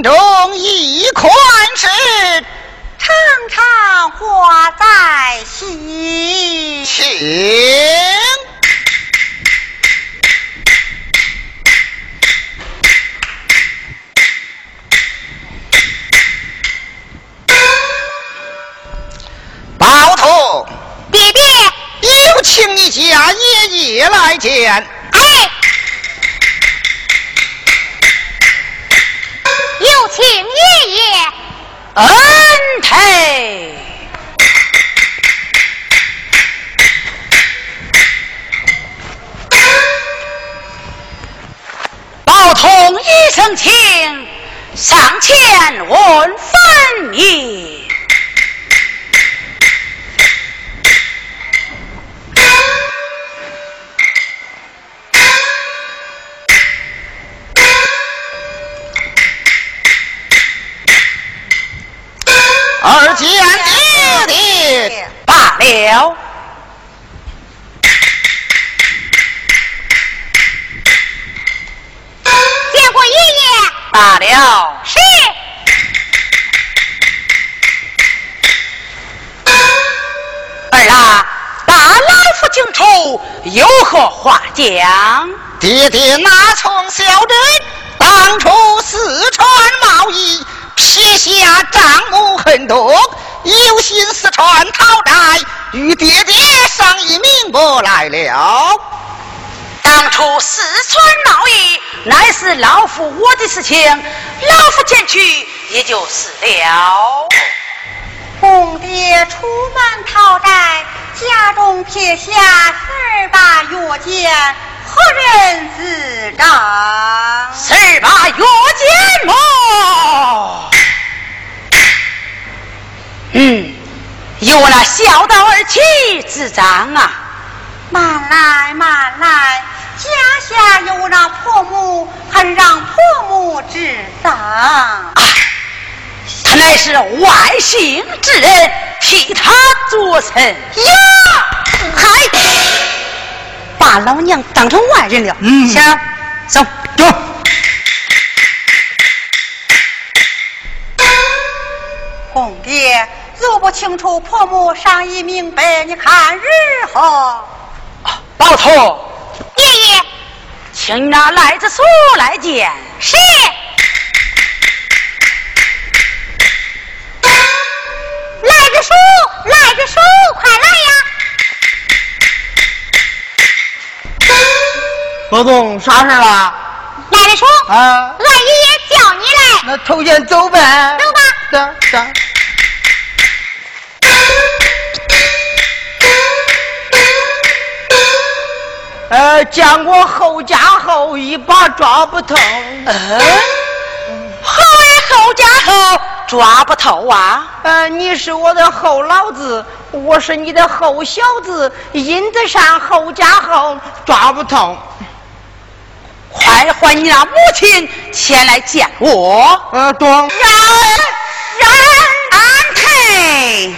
心中一宽事，常常挂在心。请。包头，爹爹，有请你家爷爷来见。恩退。报通一声请，上前问了。见过爷爷。罢了。是。儿啊，大老夫请出，有何话讲？爹爹那从小人，当初四川贸易，撇下账目很多，有心四川讨债，与爹爹商议明白来了。当初四川贸易乃是老夫我的事情，老夫前去也就是了。公爹出门讨债，家中撇下十把月剑，何人自当？十把月剑么？嗯，由那孝道而起之账啊。慢来慢来，家下有那婆母，还是让婆母知账。啊，他乃是外姓之人，替他做甚？呀，嗨，把老娘当成外人了。嗯行，走走。红爹，如不清楚婆母商议明白，你看如何？包头，爷爷，请你那赖子叔来见。是。赖着叔，赖着叔，快来呀！老总，啥事儿了？赖子叔，啊，俺爷爷叫你来，那头先走呗。走吧。走走。呃，见过后家后，一把抓不透。嗯，何为后家后抓不透啊？呃，你是我的后老子，我是你的后小子，因得上后家后，抓不透。快唤你那母亲前来见我。呃，懂。让让安退。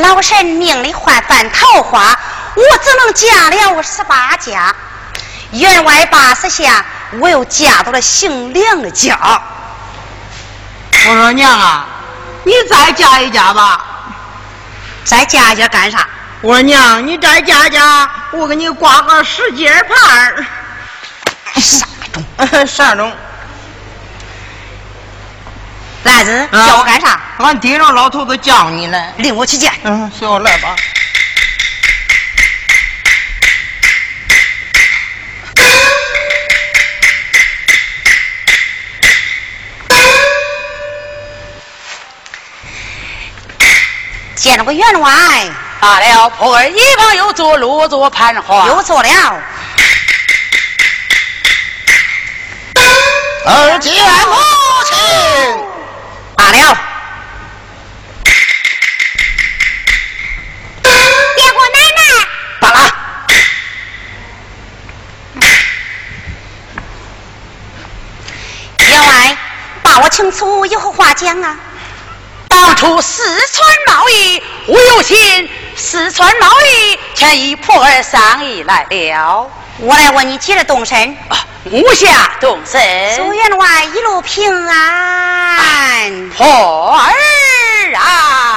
老神命里换番桃花，我只能嫁了十八家。员外八十下，我又嫁到了姓梁的家。我说娘啊，你再嫁一家吧。再嫁一家干啥？我说娘，你再嫁嫁，我给你挂个十节牌儿。啥种？啥种？来子，叫我干啥？俺爹让老头子叫你来。领我去见。嗯，随我来吧。见了个员外，罢了，婆儿一旁又坐，落座盘花。又坐了。二见母亲，罢罢了。别过奶奶。罢了。把，有何话讲啊？当初四川贸易无有心，四川贸易却因破而商议来了。我来问你，接着动身。吾下动身，祝员外一路平安。婆儿啊！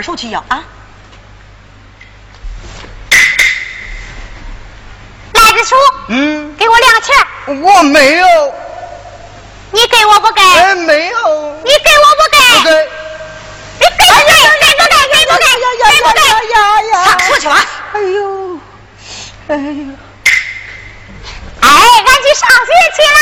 跟你二叔去要啊！赖子叔，嗯，给我两个钱，我没有，你给我不给？哎，没有，你给我不给？不给。你给不给？给不给？给不给？给不给？呀呀上车去吧！哎呦，哎呦，哎，俺去上学去啦！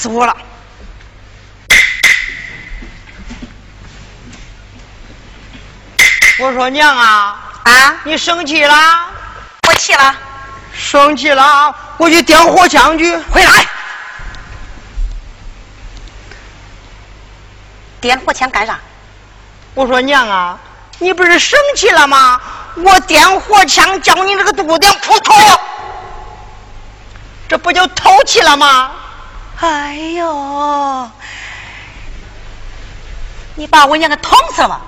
死我了！我说娘啊，啊，你生气了？我气了，生气了，我去点火枪去。回来！点火枪干啥？我说娘啊，你不是生气了吗？我点火枪叫你这个肚子扑通，这不就透气了吗？哎呦，你把我娘给捅死了！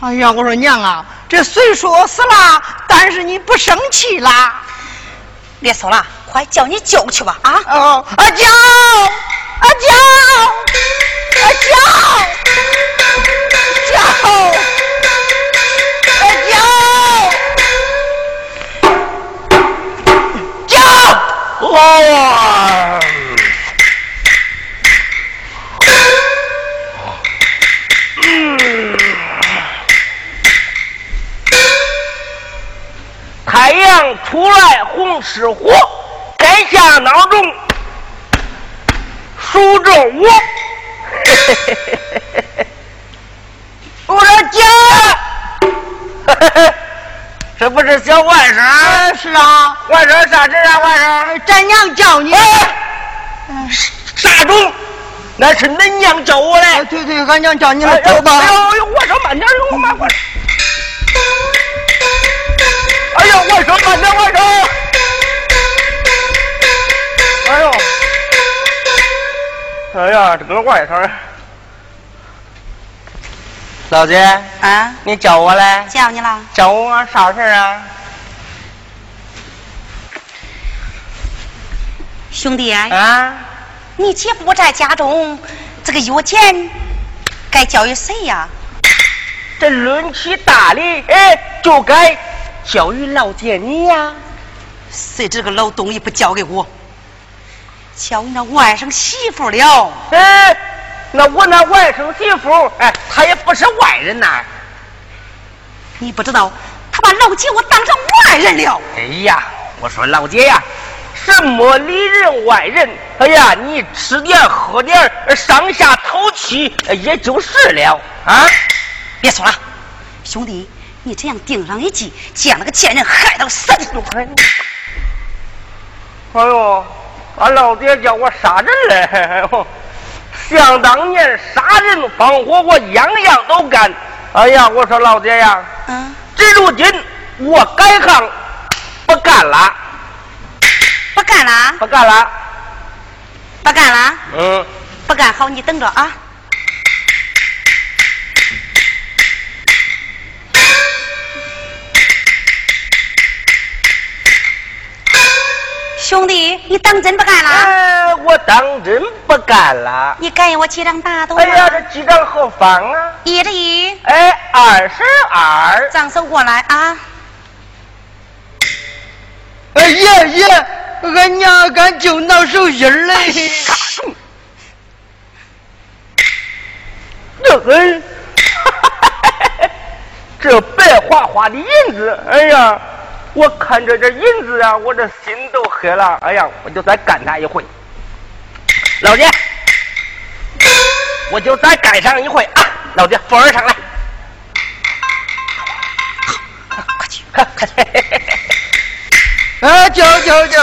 哎呀，我说娘啊，这虽说死了，但是你不生气啦？别说了，快叫你舅去吧！啊，哦，阿娇，阿娇，阿娇，娇，来红似火，该下闹钟数着我。我说姐，这不是小外甥？哎，是啊，外甥啥事啊？外甥？咱娘叫你。哎，啥种？那是恁娘叫我哎，嘞。对对，俺娘叫你哎了，走吧。哎呦哎呦，我说慢点，我慢我。哎呦，我说慢点，我说。哎呀，这个外甥。老姐，啊，你叫我来？叫你了。叫我啥事儿啊？兄弟，啊？你姐夫在家中，这个药钱该交给谁呀？这论起大理，哎，就该教育老姐你呀。谁这个老东西不交给我，交你那外甥媳妇了。哎，那我那外甥媳妇，哎，她也不是外人呐。你不知道，他把老姐我当成外人了。哎呀，我说老姐呀，什么里人外人？哎呀，你吃点喝点，上下透气，也就是了啊。别说了，兄弟，你这样顶上一记，见那个贱人害到死地。哎呦，俺老爹叫我杀人嘞！想当年杀人放火，我样样都干。哎呀，我说老爹呀，嗯，这如今我改行不干了，不干了，不干了。不干了，嗯，不干好，你等着啊。兄弟，你当真不干了？哎，我当真不干了。你给我几张大刀吗？哎呀，这几张何方啊？一着一，哎，二十二。掌手过来啊！哎呀呀，俺娘敢就闹手心儿嘞。这很，这白花花的银子，哎呀，我看着这银子啊，我这心都黑了。哎呀，我就再干他一回。老爹，我就再干上一回啊！老姐，扶儿上来。快去！快去！哎，舅舅舅，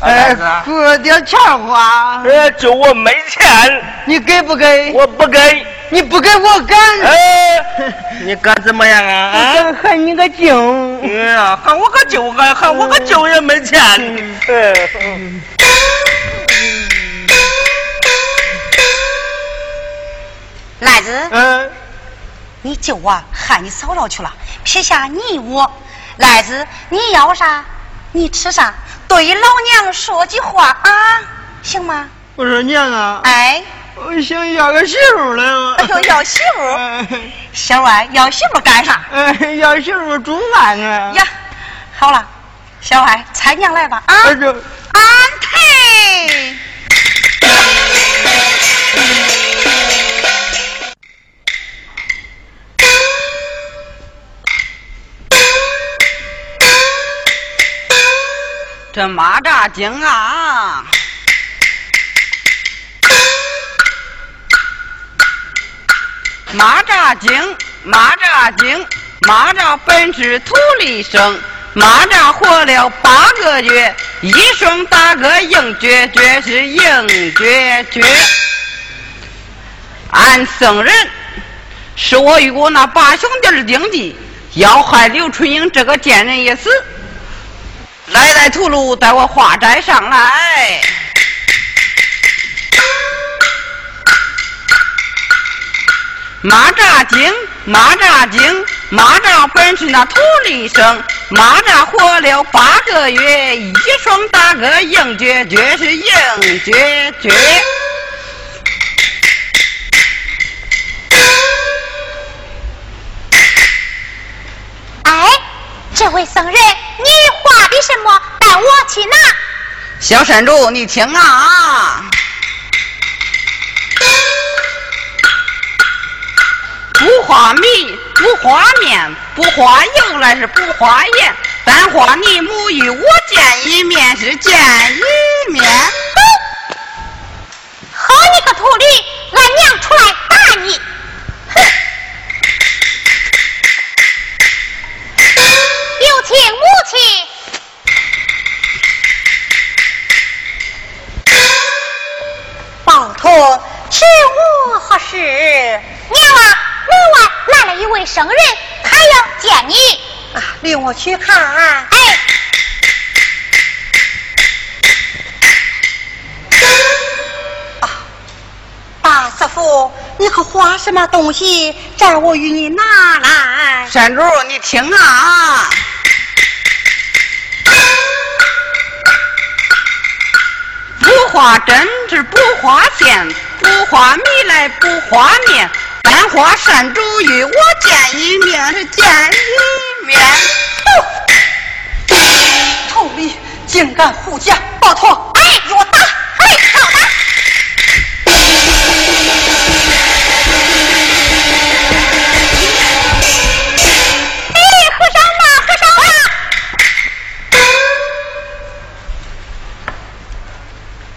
哎儿子啊，给我点钱花，哎，就我没钱，你给不给？我不给。你不给我干，哎，你哥怎么样啊？喊你个舅。哎呀，喊我个舅喊，喊我个舅也没钱。嗯，赖子，嗯，你舅啊喊你嫂嫂去了，撇下你我。赖子，你要啥？你吃啥？对老娘说句话啊，行吗？我说娘啊，哎，我想要个媳妇来哎呦，要媳妇？小外要媳妇干啥？哎，要媳妇煮饭啊。呀，好了，小外，猜娘来吧啊！安退。这马扎精啊，蚂蚱精，蚂蚱精，蚂蚱本是土里生，蚂蚱活了八个月，一声大哥硬决绝是硬决绝。俺僧人是我与我那八兄弟的定计，要害刘春英这个贱人一死。来来屠戮，带我化斋上来。蚂蚱精，蚂蚱精，蚂蚱本是那土里生，蚂蚱活了八个月，一双大哥硬撅撅是硬撅撅。哎，这位僧人。你画的什么？带我去拿。小山主，你听啊！不画米，不花面，不花油，来是不花盐，但画你母与我见一面，是见一面。好你个秃驴，俺娘出来打你！有请母亲。报托，是我何事？娘啊，门外来了一位生人，他要见你。啊，领我去看。哎。啊，大师傅，你可花什么东西？叫我与你拿来。山主，你听啊。不花针是不花线，不花米来不花面，但画山主与我见一面是见一面。臭驴，竟敢护驾！报托，哎，给我打！哎，好打！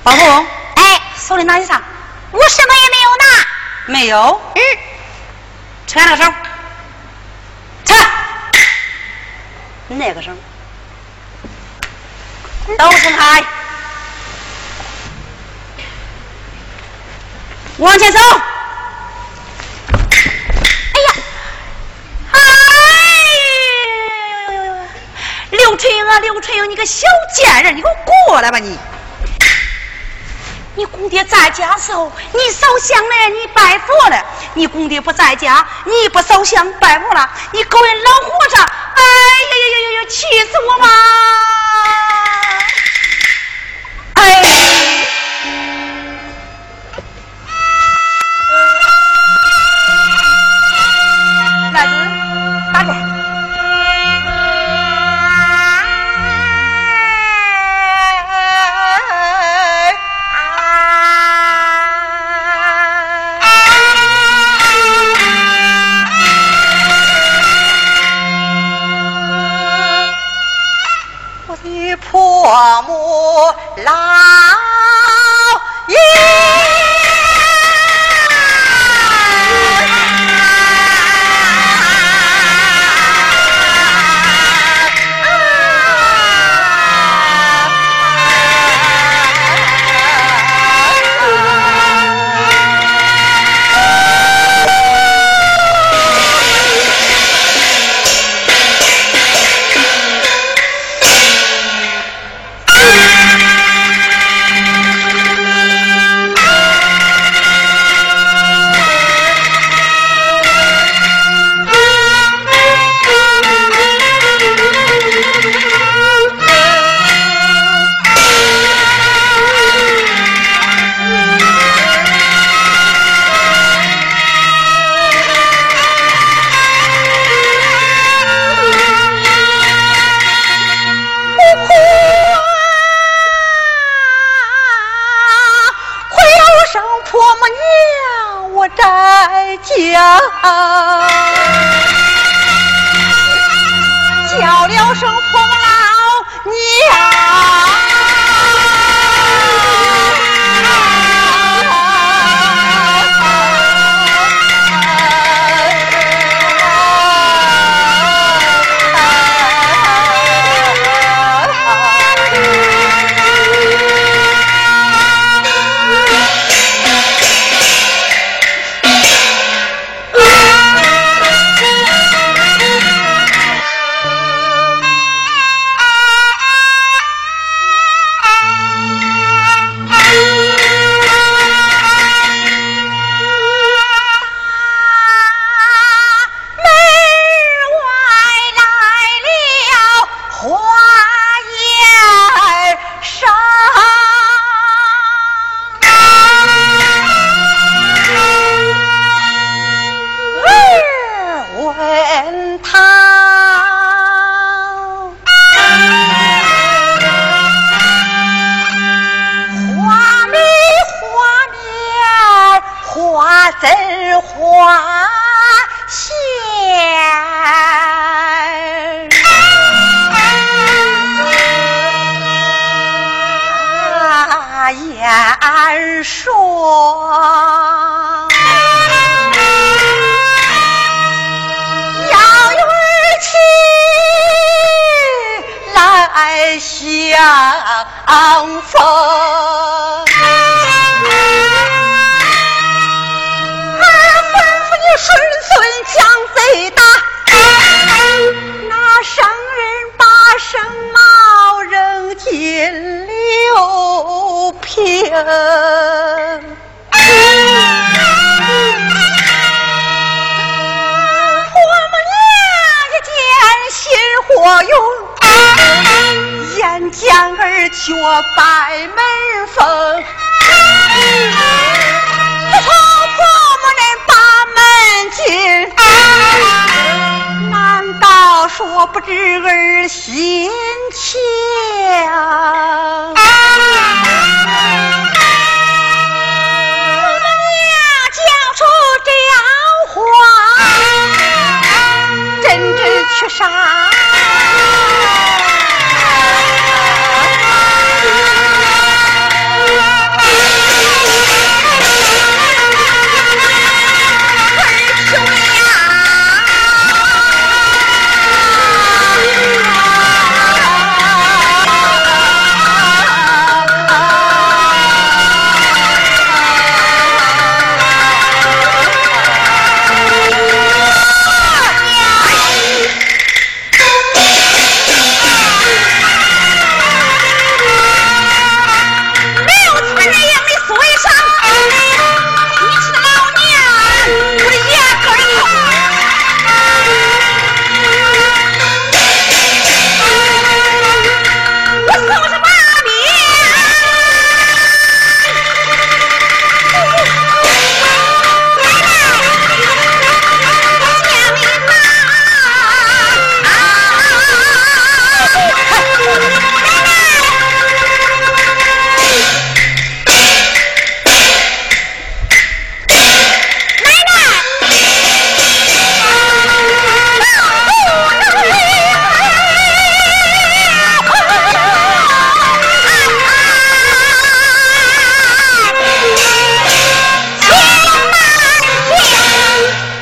老公，哎，手里拿的啥？我什么也没有拿。没有？嗯。扯那手。扯。那个绳。都松开。往前走。哎呀！哎呦！刘春英啊，刘春英，你个小贱人，你给我过来吧你！你公爹在家时候，你烧香了，你拜佛了；你公爹不在家，你不烧香拜佛了。你勾引老和尚，哎呀呀呀呀呀，气死我嘛！我莫来。寨平婆母娘一见心火涌眼见儿去我百门逢不从婆母恁把门进难道说不知儿心情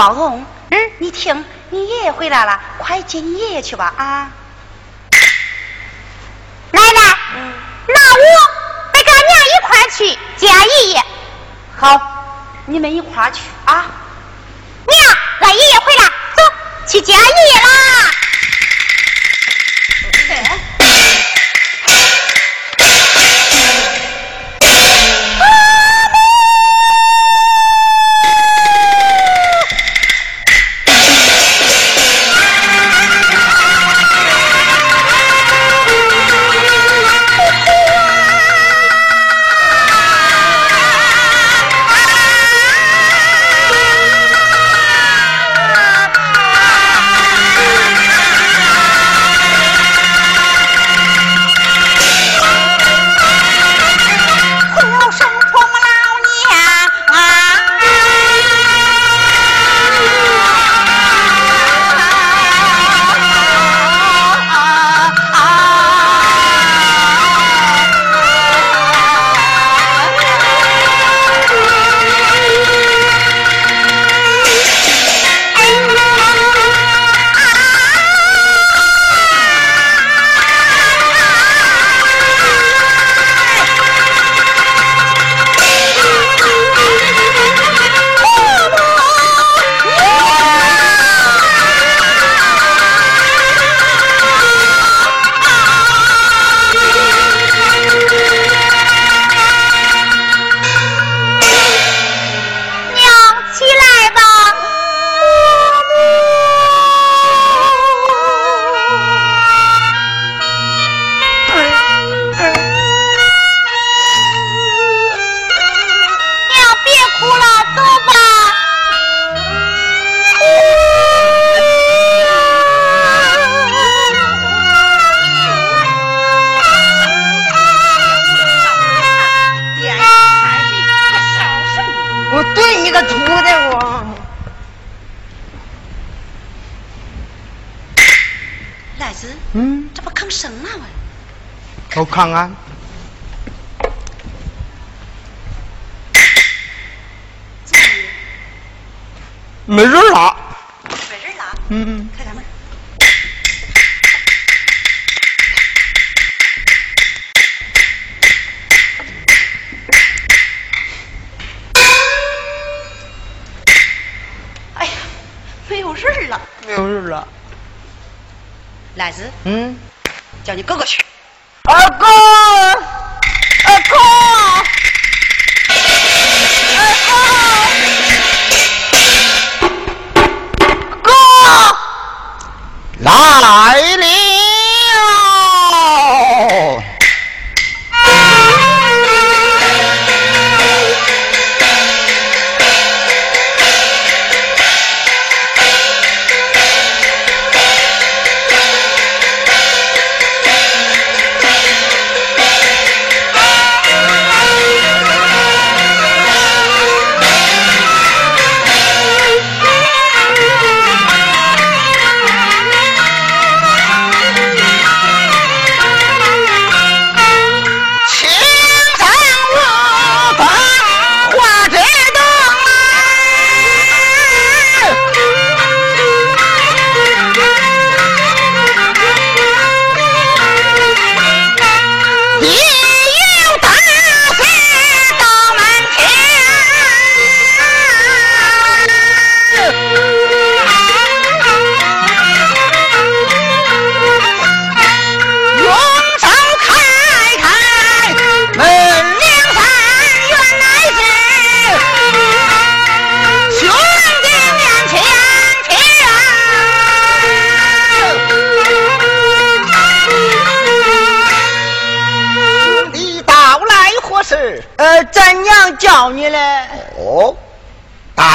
包红，嗯，你听，你爷爷回来了，快接你爷爷去吧啊！奶奶，嗯那我得跟俺娘一块去接俺爷爷。好，你们一块去啊！娘，俺爷爷回来，走，去接俺爷爷啦！喂！我看看，没人了。没人了，嗯，开开门。哎呀，没有人了。没有人了。兰子，嗯，叫你哥哥去。二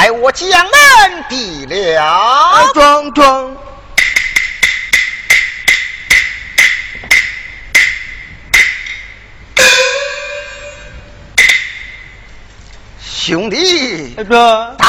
待我江南地了。装装。兄弟，这到